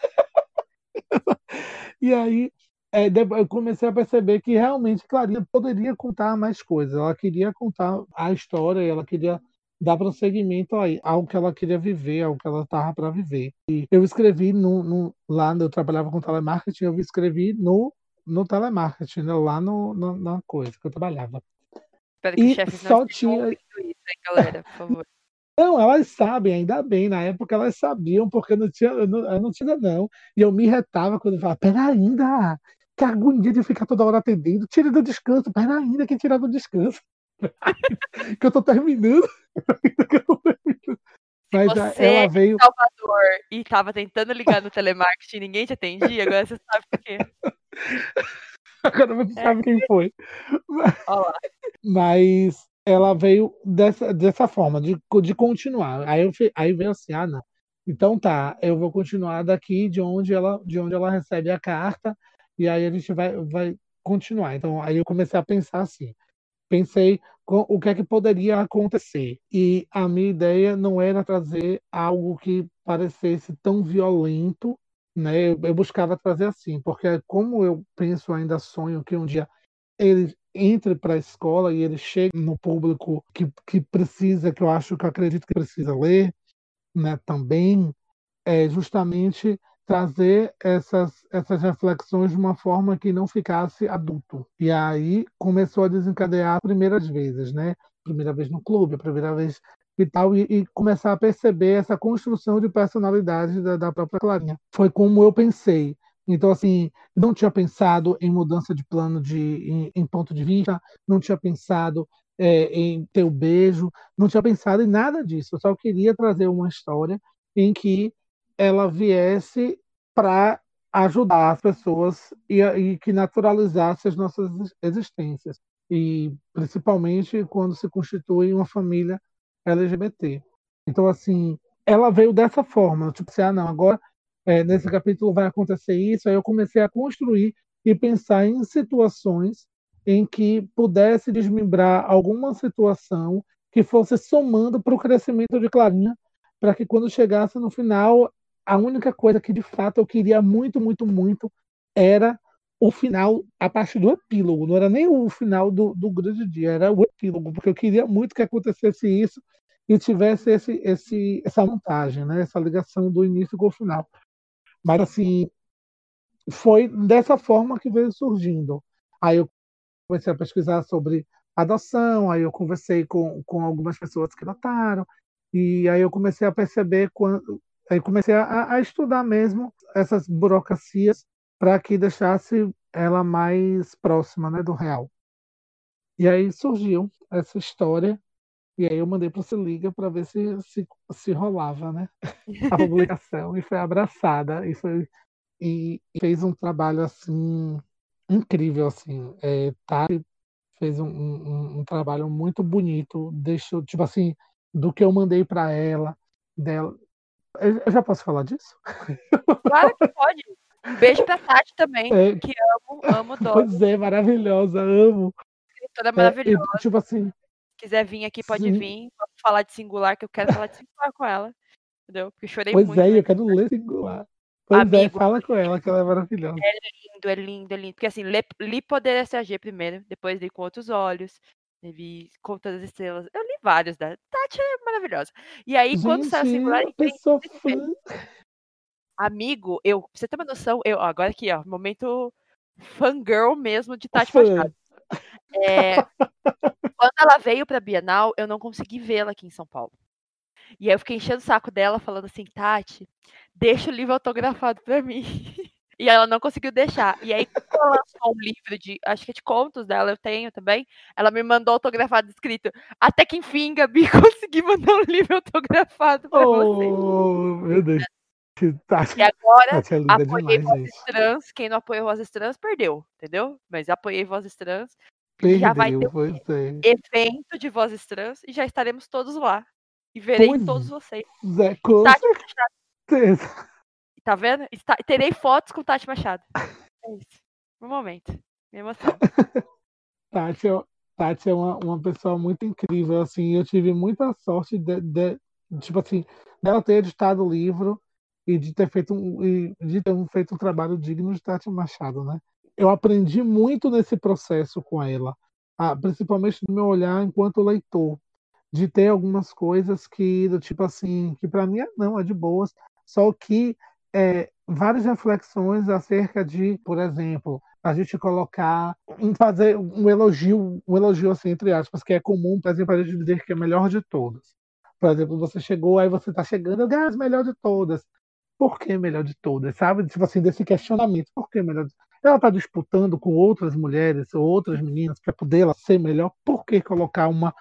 E aí é, eu comecei a perceber que realmente Clarinha poderia contar mais coisas. Ela queria contar a história, ela queria dar prosseguimento aí, ao que ela queria viver, ao que ela estava para viver. E eu escrevi no, no- lá, eu trabalhava com telemarketing, eu escrevi no, no telemarketing, né, lá no, no- na coisa que eu trabalhava.
Espero que
E
chefes não
só
estejam
tinha-
isso, galera, por favor. <laughs>
Não, elas sabem, ainda bem, na época elas sabiam, porque eu não tinha, eu não, eu não tinha não. E eu me retava quando eu falava, pera ainda, que agonia de ficar toda hora atendendo, tira do descanso, pera ainda que tirar do descanso. <laughs> que eu tô terminando. que eu tô terminando. Mas a-
você
ela veio.
Salvador e tava tentando ligar no telemarketing e ninguém te atendia, agora você sabe por quê. <laughs>
Agora você sabe quem foi.
Ó lá. <laughs>
Mas ela veio dessa, dessa forma, de, de continuar. Aí, eu, aí veio assim, ah, não. Então tá, eu vou continuar daqui de onde ela, de onde ela recebe a carta, e aí a gente vai, vai continuar. Então aí eu comecei a pensar assim. Pensei com, o que é que poderia acontecer. E a minha ideia não era trazer algo que parecesse tão violento, né? Eu, eu buscava trazer assim, porque como eu penso ainda sonho que um dia ele entre para a escola e ele chegue no público que, que precisa, que eu acho que eu acredito que precisa ler, né, também, é justamente trazer essas, essas reflexões de uma forma que não ficasse adulto. E aí começou a desencadear primeiras vezes, né? Primeira vez no clube, a primeira vez e tal, e, e começar a perceber essa construção de personalidade da, da própria Clarinha. Foi como eu pensei. Então, assim, não tinha pensado em mudança de plano de, em, em ponto de vista, não tinha pensado é, em ter o beijo, não tinha pensado em nada disso. Eu só queria trazer uma história em que ela viesse para ajudar as pessoas e, e que naturalizasse as nossas existências. E principalmente quando se constitui uma família LGBT. Então, assim, ela veio dessa forma, tipo assim, ah, não, agora é, nesse capítulo vai acontecer isso. Aí eu comecei a construir e pensar em situações em que pudesse desmembrar alguma situação que fosse somando para o crescimento de Clarinha, para que quando chegasse no final, a única coisa que de fato eu queria muito, muito, muito era o final a partir do epílogo, não era nem o final do, do grande dia, era o epílogo, porque eu queria muito que acontecesse isso e tivesse esse, esse, essa montagem, né? essa ligação do início com o final. Mas assim, foi dessa forma que veio surgindo. Aí eu comecei a pesquisar sobre adoção, aí eu conversei com, com algumas pessoas que notaram, e aí eu comecei a perceber quando. Aí comecei a, a estudar mesmo essas burocracias para que deixasse ela mais próxima né, do real. E aí surgiu essa história, e aí eu mandei para o Se Liga para ver se, se, se rolava né, a publicação, e foi abraçada, e, foi, e, e fez um trabalho assim incrível assim é, fez um, um, um trabalho muito bonito, deixou, tipo assim, do que eu mandei para ela, dela. Eu, já posso falar disso? <laughs>
Claro que pode. Um beijo pra Tati também, é, que amo, amo <laughs> Dora.
Pois é, maravilhosa, amo.
Escritora maravilhosa.
É, tipo assim.
quiser vir aqui, pode sim. vir. Vamos falar de singular, que eu quero falar de singular com ela. Entendeu? Porque eu chorei
pois
muito.
Pois é, eu quero ler singular. Pois é, Amigo, é, fala com ela, que ela é maravilhosa.
É lindo, é lindo, é lindo. Porque assim, li, li Poder SAG primeiro, depois li com outros olhos, vi Conta das Estrelas. Eu li vários da Tati é maravilhosa. E aí, Gente, quando saiu o singular,
pessoa fã.
Amigo, eu, pra você ter uma noção, eu, agora aqui, ó, momento fangirl mesmo de Tati Fã. Machado. É, quando ela veio pra Bienal, eu não consegui vê-la aqui em São Paulo. E aí eu fiquei enchendo o saco dela, falando assim, Tati, deixa o livro autografado pra mim. <laughs> E ela não conseguiu deixar. E aí, quando ela lançou um livro de, acho que é de contos dela, eu tenho também, ela me mandou autografado escrito. Até que enfim, Gabi, <laughs> consegui mandar um livro autografado pra oh,
você. Meu Deus.
Tati, e agora, é apoiei demais, Vozes gente. Trans. Quem não apoiou Vozes Trans, perdeu, entendeu? Mas apoiei Vozes Trans.
Perdeu,
já vai ter
um
evento de Vozes Trans e já estaremos todos lá. E verei pois todos vocês.
É, com Tati certeza.
Tá vendo? Está... Terei fotos com Tati Machado. É isso. No momento. Me emoção. <laughs>
Tati, é, Tati é uma, uma pessoa muito incrível, assim, eu tive muita sorte de, de, tipo assim, dela ter editado o livro e de ter feito um, de ter feito um trabalho digno de Tati Machado, né? Eu aprendi muito nesse processo com ela, ah, principalmente no meu olhar enquanto leitor, de ter algumas coisas que, do tipo assim, que para mim não, é de boas, só que é, várias reflexões acerca de, por exemplo, a gente colocar, fazer um elogio, um elogio assim, entre aspas, que é comum, por exemplo, a gente dizer que é melhor de todas. Por exemplo, você chegou, aí você está chegando, gás melhor de todas. Por que melhor de todas? Sabe? Tipo assim, desse questionamento. Por que melhor de Ela está disputando com outras mulheres ou outras meninas para poder ela ser melhor. Por que colocar uma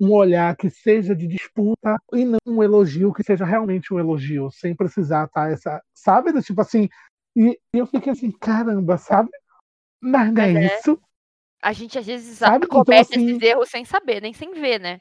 um olhar que seja de disputa e não um elogio que seja realmente um elogio, sem precisar estar tá, essa, sabe? Tipo assim, e, eu fiquei assim, caramba, sabe? Mas não é, é isso.
A gente às vezes sabe? Então, comete então, assim, esses erros sem saber, nem sem ver, né?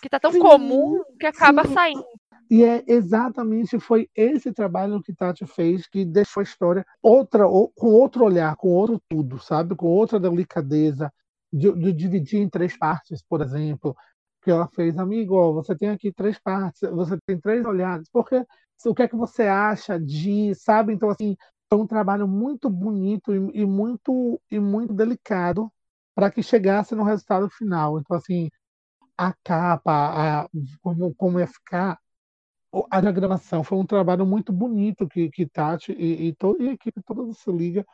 Que tá tão sim, comum que acaba sim. saindo.
E é exatamente foi esse trabalho que Tati fez que deixou a história outra, com outro olhar, com outro tudo, sabe? Com outra delicadeza, de, de dividir em três partes, por exemplo, que ela fez, amigo, você tem aqui três partes, você tem três olhares, porque o que é que você acha de, sabe? Então, assim, foi um trabalho muito bonito e, e muito e muito delicado para que chegasse no resultado final. Então, assim, a capa, a, como, como ia ficar, a diagramação foi um trabalho muito bonito que, que Tati e, e, to, e a equipe toda se liga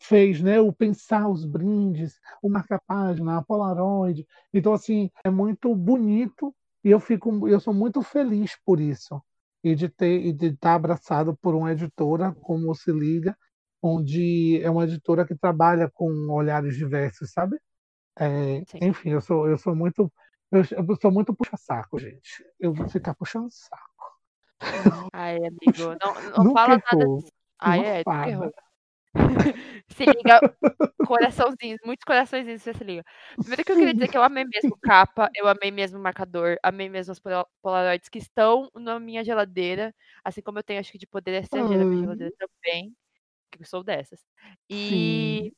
fez, né? O pensar os brindes, o marca-página, a Polaroid. Então, assim, é muito bonito e eu fico, eu sou muito feliz por isso e de ter e de estar abraçado por uma editora como Se Liga, onde é uma editora que trabalha com olhares diversos, sabe? É, enfim, eu sou eu sou muito eu, eu sou muito puxa-saco, gente. Eu vou ficar puxando saco.
Ai, amigo, não, não <laughs> fala nada. Ai, é, nunca errou. <laughs> se liga, coraçãozinhos, muitos coraçõezinhos você se liga. Primeiro que eu queria dizer que eu amei mesmo capa, eu amei mesmo marcador, amei mesmo as polaroids que estão na minha geladeira, assim como eu tenho acho que de poder SG na minha geladeira também, que eu sou dessas. E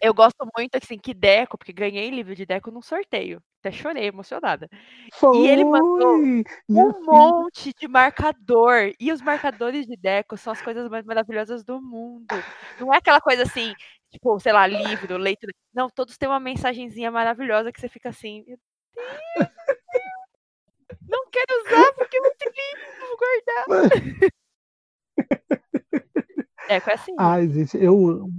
eu gosto muito, assim, que Deco, porque ganhei livro de Deco num sorteio. Até chorei, emocionada.
Foi,
e ele mandou um monte de marcador. E os marcadores de Deco são as coisas mais maravilhosas do mundo. Não é aquela coisa assim, tipo, sei lá, livro, leitura. Não, todos têm uma mensagenzinha maravilhosa que você fica assim, meu Deus, não quero usar porque é muito lindo, vou guardar. Deco é assim.
Ai, gente, eu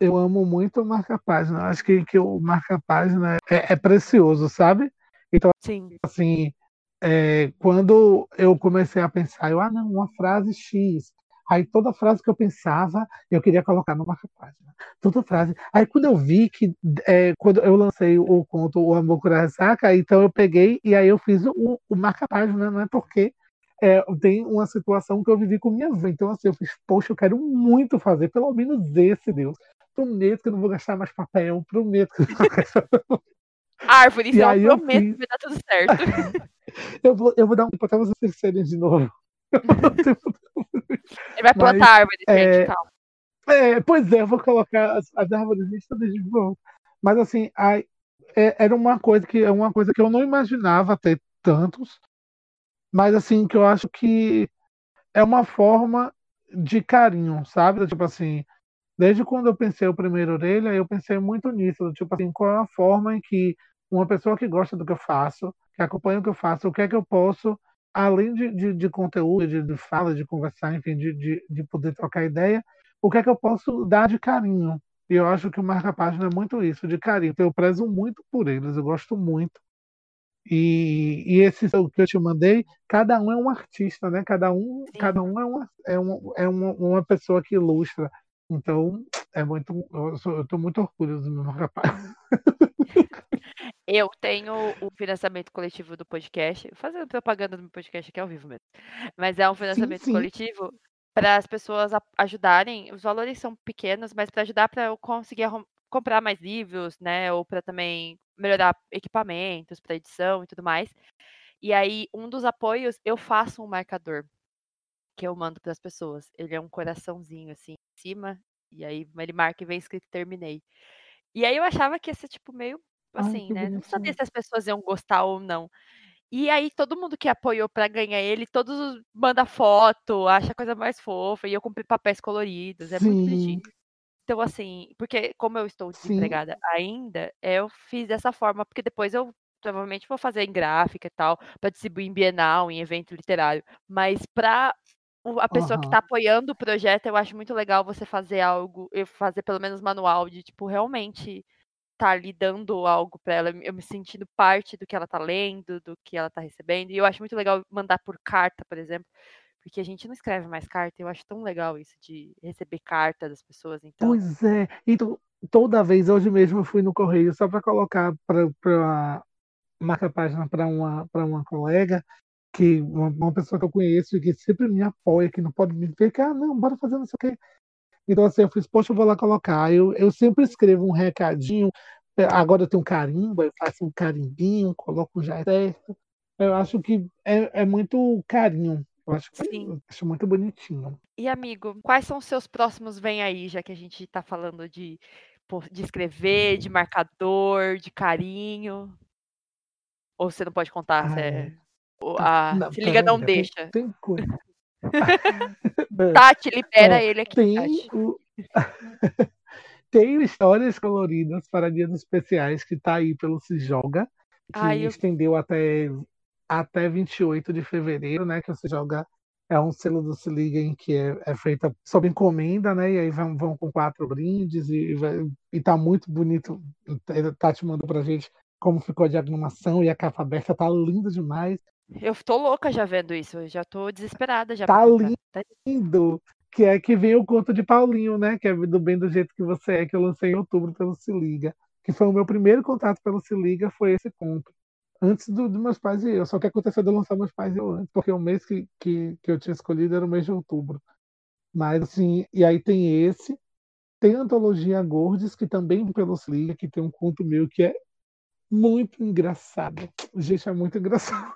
eu amo muito o marca-página. Acho que, que o marca-página é, é, precioso, sabe? Então,
Sim.
assim, é, quando eu comecei a pensar, eu, ah, não, uma frase X. Aí toda frase que eu pensava, eu queria colocar no marca-página. Toda frase. Aí quando eu vi que, é, quando eu lancei o conto O Amor Cura Ressaca, então eu peguei e aí eu fiz o, o marca-página, não é porque é, tem uma situação que eu vivi com minha avó. Então, assim, eu fiz, poxa, eu quero muito fazer, pelo menos esse, Deus prometo que eu não vou gastar mais papel, prometo que eu não vou gastar <laughs>
Árvore, e aí eu prometo fiz... que vai dar tudo certo. <laughs>
eu, vou, eu vou dar um tempo até vocês serem de novo. <laughs>
Ele vai plantar Mas, árvore, é... gente, calma.
É, pois é, eu vou colocar as, as árvores todas de novo. Mas assim, a, é, era uma coisa que é uma coisa que eu não imaginava ter tantos, mas assim que eu acho que é uma forma de carinho, sabe? Tipo assim, desde quando eu pensei o primeiro orelha, eu pensei muito nisso, tipo assim, qual é a forma em que uma pessoa que gosta do que eu faço, que acompanha o que eu faço, o que é que eu posso, além de, de, de conteúdo, de, de, fala, de conversar, enfim, de, de, de poder trocar ideia, o que é que eu posso dar de carinho? E eu acho que o marca-página é muito isso, de carinho. Então, eu prezo muito por eles, eu gosto muito. E, e esse que eu te mandei, cada um é um artista, né? Cada um, cada um é, uma, é, uma, é uma, uma pessoa que ilustra. Então, é muito. Eu estou muito orgulhoso do meu rapaz.
Eu tenho o financiamento coletivo do podcast, fazendo propaganda do meu podcast aqui ao vivo mesmo. Mas é um financiamento sim, sim. coletivo para as pessoas ajudarem. Os valores são pequenos, mas para ajudar para eu conseguir comprar mais livros, né? Ou para também melhorar equipamentos para edição e tudo mais. E aí, um dos apoios, eu faço um marcador que eu mando para as pessoas. Ele é um coraçãozinho assim em cima, e aí ele marca e vem escrito terminei. E aí eu achava que ia ser tipo meio assim, Ai, né? Não sabia se as pessoas iam gostar ou não. E aí todo mundo que apoiou para ganhar ele, todos manda foto, acha a coisa mais fofa, e eu comprei papéis coloridos, é Sim. muito bonitinho. Então, assim, porque como eu estou desempregada Sim. ainda, eu fiz dessa forma, porque depois eu provavelmente vou fazer em gráfica e tal, para distribuir em Bienal, em evento literário. Mas para a pessoa uhum. que está apoiando o projeto, eu acho muito legal você fazer algo, eu fazer pelo menos manual de, tipo, realmente tá ali dando algo para ela, eu me sentindo parte do que ela tá lendo, do que ela tá recebendo. E eu acho muito legal mandar por carta, por exemplo, porque a gente não escreve mais carta. Eu acho tão legal isso de receber carta das pessoas. Então...
Pois é. Então, toda vez, hoje mesmo, eu fui no correio só para colocar para marca página para uma, uma colega, que uma, uma, pessoa que eu conheço e que sempre me apoia, que não pode me ver, que, ah, não, bora fazer não sei o quê. Então, assim, eu fiz, poxa, eu vou lá colocar. Eu, eu sempre escrevo um recadinho, é, agora eu tenho um carimbo, eu faço um carimbinho, coloco já certo. Eu acho que é, é muito carinho eu acho, Sim. acho muito bonitinho.
E amigo, quais são os seus próximos vem aí, já que a gente está falando de, de escrever, de marcador, de carinho? Ou você não pode contar? Ah, é... tá. não, se liga, não deixa. Tem, coisa. <laughs> Tati, libera ele aqui.
Tem, o... <laughs> tem histórias coloridas para dias especiais que está aí pelo Se Joga, que Ai, eu... estendeu até até 28 de fevereiro, né? Que você joga. É um selo do Se Liga em que é, é feita sob encomenda, né? E aí vão, vão com quatro brindes e, e tá muito bonito. Tati mandou pra gente como ficou a diagramação e a capa aberta tá linda demais.
Eu tô louca já vendo isso, eu já tô desesperada já.
Tá lindo! Que é que vem o conto de Paulinho, né? Que é do bem do jeito que você é, que eu lancei em outubro pelo Se Liga. Que foi o meu primeiro contato pelo Se Liga, foi esse conto antes dos do meus pais e eu. Só que aconteceu de eu lançar meus pais e eu antes, porque o mês que, que, que eu tinha escolhido era o mês de outubro. Mas assim, e aí tem esse. Tem a antologia Gordes, que também pelo Liga, que tem um conto meu que é muito engraçado. Gente, é muito <laughs> engraçado.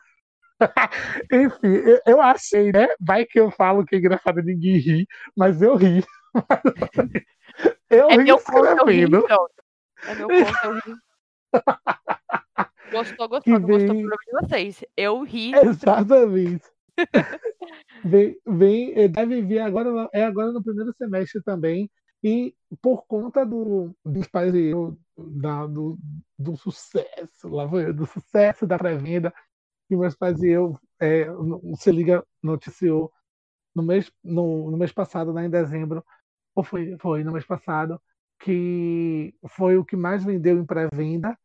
<laughs> Enfim, eu, eu, achei, né? Vai que eu falo que é engraçado ninguém ri, mas eu ri. <laughs> eu é ri escrevendo. Eu ri,
é meu conto, eu ri. <laughs> Gostou, gostou, vem... gostou de vocês. Eu ri.
Exatamente. vem, vem, eh, deve vir agora, é agora no primeiro semestre também. E por conta do, dos pais e eu, da, do, do sucesso, lá foi, do sucesso da pré-venda, que meus pais e eu, é, Se Liga noticiou no mês, no, no mês passado, né, em dezembro, ou foi, foi no mês passado, que foi o que mais vendeu em pré-venda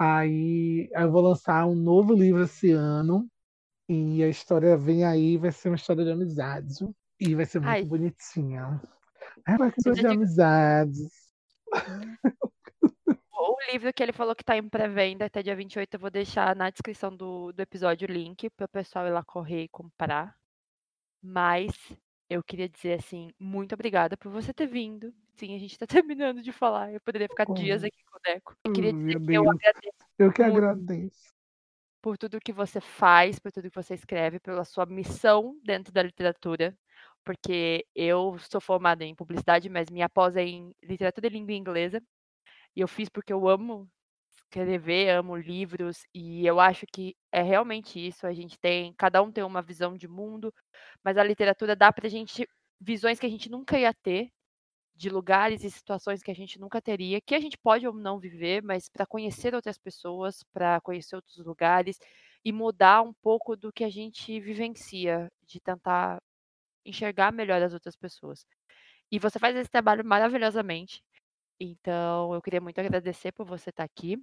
Aí eu vou lançar um novo livro esse ano. E a história vem aí, vai ser uma história de amizades. E vai ser muito Ai. bonitinha. É uma história de amizades. <laughs>
Livro que ele falou que está em pré-venda até dia 28, eu vou deixar na descrição do, do episódio o link para o pessoal ir lá correr e comprar. Mas eu queria dizer assim, muito obrigada por você ter vindo, sim, a gente tá <laughs> terminando de falar. Eu poderia ficar dias
Como?
aqui com o Deco. Eu queria dizer que eu agradeço
Eu que agradeço.
por tudo que você faz, por tudo que você escreve, pela sua missão dentro da literatura, porque eu sou formada em publicidade, mas minha pós é em literatura e língua inglesa, e eu fiz porque eu amo escrever, amo livros, e eu acho que é realmente isso, a gente tem cada um tem uma visão de mundo, mas a literatura dá pra gente visões que a gente nunca ia ter, de lugares e situações que a gente nunca teria, que a gente pode ou não viver, mas pra conhecer outras pessoas, pra conhecer outros lugares e mudar um pouco do que a gente vivencia, de tentar enxergar melhor as outras pessoas. E você faz esse trabalho maravilhosamente, então eu queria muito agradecer por você estar aqui,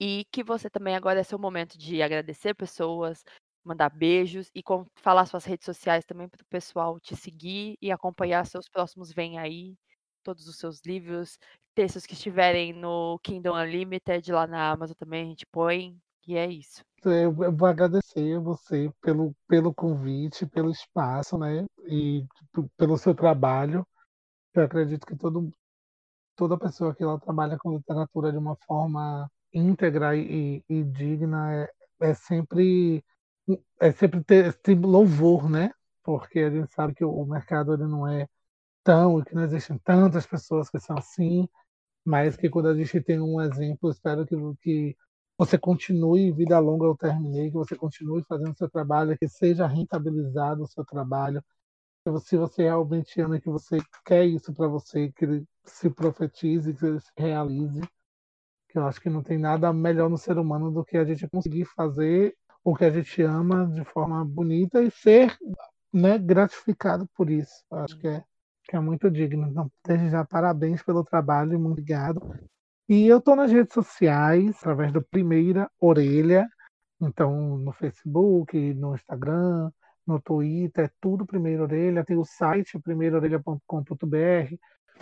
e que você também agora é seu momento de agradecer pessoas, mandar beijos e falar suas redes sociais também para o pessoal te seguir e acompanhar seus próximos Vem Aí, todos os seus livros, textos que estiverem no Kindle Unlimited lá na Amazon também a gente põe, e é isso.
Eu eu vou agradecer você pelo pelo convite, pelo espaço, né, e pelo seu trabalho. Eu acredito que todo toda pessoa que ela trabalha com literatura de uma forma íntegra e e digna é é sempre é sempre ter louvor, né, porque a gente sabe que o mercado ele não é tão que não existem tantas pessoas que são assim, mas que quando a gente tem um exemplo, espero que que você continue, vida longa ao Terminei, que você continue fazendo o seu trabalho, que seja rentabilizado o seu trabalho. Se você realmente ama que você quer isso pra você, que ele se profetize, que ele se realize, que eu acho que não tem nada melhor no ser humano do que a gente conseguir fazer o que a gente ama de forma bonita e ser, né, gratificado por isso. Eu acho que é que é muito digno. Então, desde já, parabéns pelo trabalho muito obrigado. E eu tô nas redes sociais, através do Primeira Orelha, então no Facebook, no Instagram, no Twitter, é tudo Primeira Orelha. Tem o site primeiraorelha.com.br,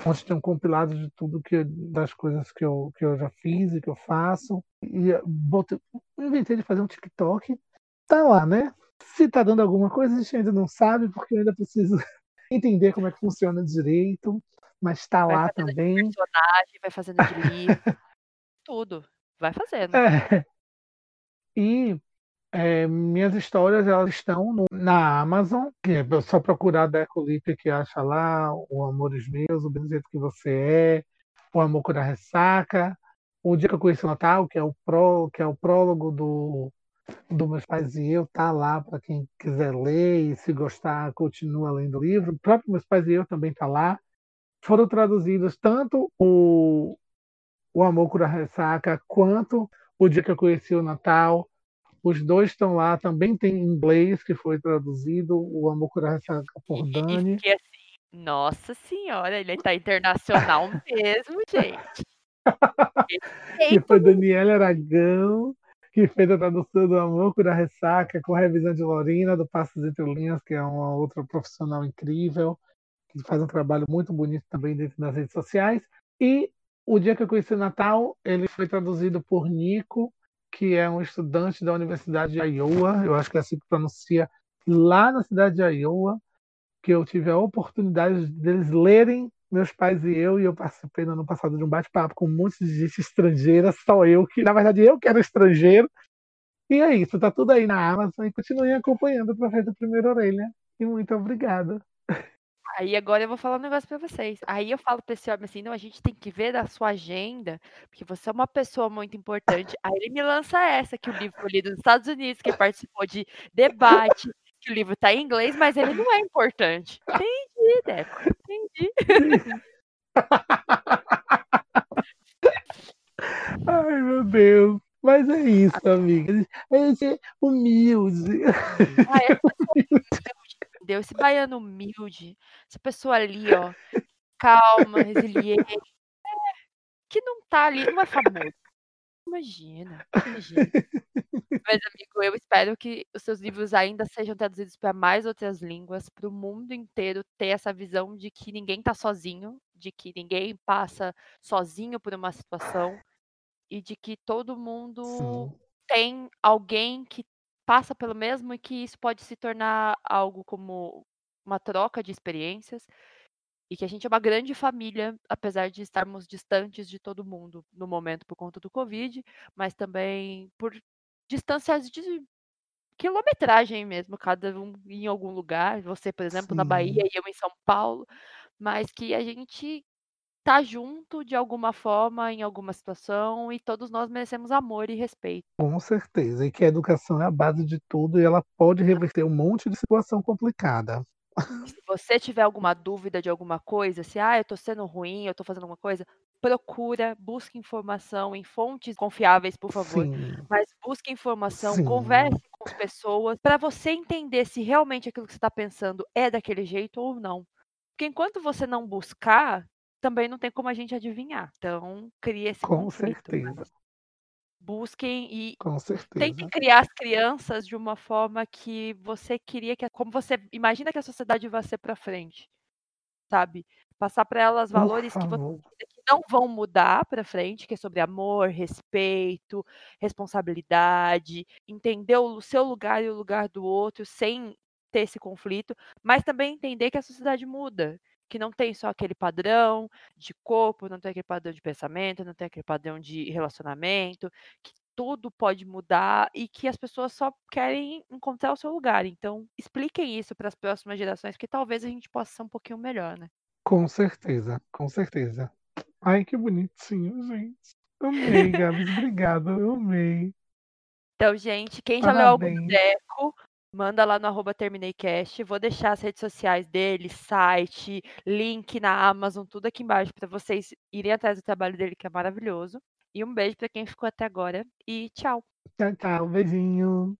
onde tem um compilado de tudo que das coisas que eu que eu já fiz e que eu faço. E botei inventei de fazer um TikTok, tá lá, né. Se tá dando alguma coisa, a gente ainda não sabe, porque eu ainda preciso <laughs> entender como é que funciona direito, mas tá
Vai
lá também.
personagem, vai fazendo de <laughs> livro, tudo, vai fazendo.
É. E, eh, minhas histórias elas estão no na Amazon, que é só procurar Deco Lippe que acha lá, o Amores Meus, O Jeito que Você É, O Amor Cura Ressaca, O Dia que eu Conheci o Natal, que é o pró que é o prólogo do do Meus Pais e Eu, tá lá pra quem quiser ler e se gostar continua lendo o livro. O próprio Meus Pais e Eu também tá lá. Foram traduzidos tanto o O Amor Cura Ressaca, quanto O Dia que eu Conheci o Natal. Os 2 estão lá, também tem em inglês que foi traduzido, O Amor Cura a Ressaca por
E e
Dani.
fiquei assim: "Nossa senhora, ele tá internacional <laughs> mesmo, gente". <laughs>
Que foi. Daniela Aragão, que fez a tradução do Amor Cura a Ressaca, com revisão de Lorina, do Passos Entre Linhas, que é uma outra profissional incrível, que faz um trabalho muito bonito também dentro das redes sociais. E O Dia que eu Conheci o Natal, ele foi traduzido por Nico, que é um estudante da Universidade de Iowa, eu acho que é assim que pronuncia, lá na cidade de Iowa, que eu tive a oportunidade deles lerem Meus Pais e Eu, e eu participei no ano passado de um bate-papo com um monte de gente estrangeira, só eu que na verdade eu que era estrangeiro. E é isso, tá tudo aí na Amazon e continuem acompanhando o Projeto Primeira Orelha. E muito obrigado.
Aí agora eu vou falar um negócio pra vocês. Aí eu falo pra esse homem assim: "Não, a gente tem que ver da sua agenda, porque você é uma pessoa muito importante". Aí ele me lança essa, que o livro foi lido nos Estados Unidos, que participou de debate, que o livro tá em inglês, mas ele não é importante. Entendi, Deco, entendi. <laughs>
Ai, meu Deus. Mas é isso, amiga. A gente é humilde.
Ah, essa pessoa humilde, entendeu? Esse baiano humilde, essa pessoa ali, ó, calma, resiliente, é, que não tá ali, não é famoso. Imagina, imagina. Mas amigo, eu espero que os seus livros ainda sejam traduzidos pra mais outras línguas, para o mundo inteiro ter essa visão de que ninguém tá sozinho, de que ninguém passa sozinho por uma situação, e de que todo mundo
Sim.
tem alguém que passa pelo mesmo e que isso pode se tornar algo como uma troca de experiências. e que a gente é uma grande família, apesar de estarmos distantes de todo mundo no momento por conta do Covid, mas também por distâncias de quilometragem mesmo, cada um em algum lugar, você, por exemplo, na Bahia
Sim.
e eu em São Paulo, mas que a gente tá junto de alguma forma, em alguma situação, e todos nós merecemos amor e respeito.
Com certeza, e que a educação é a base de tudo e ela pode reverter um monte de situação complicada.
Se você tiver alguma dúvida de alguma coisa, se: "Ah, eu tô sendo ruim, eu tô fazendo alguma coisa", procura, busque informação em fontes confiáveis, por favor,
Sim.
mas busque informação,
Sim.
converse com as pessoas, pra você entender se realmente aquilo que você tá pensando é daquele jeito ou não. Porque enquanto você não buscar, também não tem como a gente adivinhar, então cria esse
Com
conflito, mas
certeza.
busquem e
Com
tentem
certeza.
criar as crianças de uma forma que você queria que como você imagina que a sociedade vai ser pra frente, sabe. Passar pra elas valores que você que não vão mudar pra frente, que é sobre amor, respeito, responsabilidade, entender o seu lugar e o lugar do outro sem ter esse conflito, mas também entender que a sociedade muda, que não tem só aquele padrão de corpo, não tem aquele padrão de pensamento, não tem aquele padrão de relacionamento, que tudo pode mudar e que as pessoas só querem encontrar o seu lugar, então expliquem isso para as próximas gerações, que talvez a gente possa ser um pouquinho melhor, né.
Com certeza, com certeza. Ai, que bonitinho, gente. Amei, Gabs, obrigado, eu amei.
Então, gente, quem já leu Algo do
Parabéns.
Deco, manda lá no arroba @terminei_cast, vou deixar as redes sociais dele, site, link na Amazon, tudo aqui embaixo pra vocês irem atrás do trabalho dele que é maravilhoso. E um beijo pra quem ficou até agora e tchau.
Tchau, tchau, beijinho.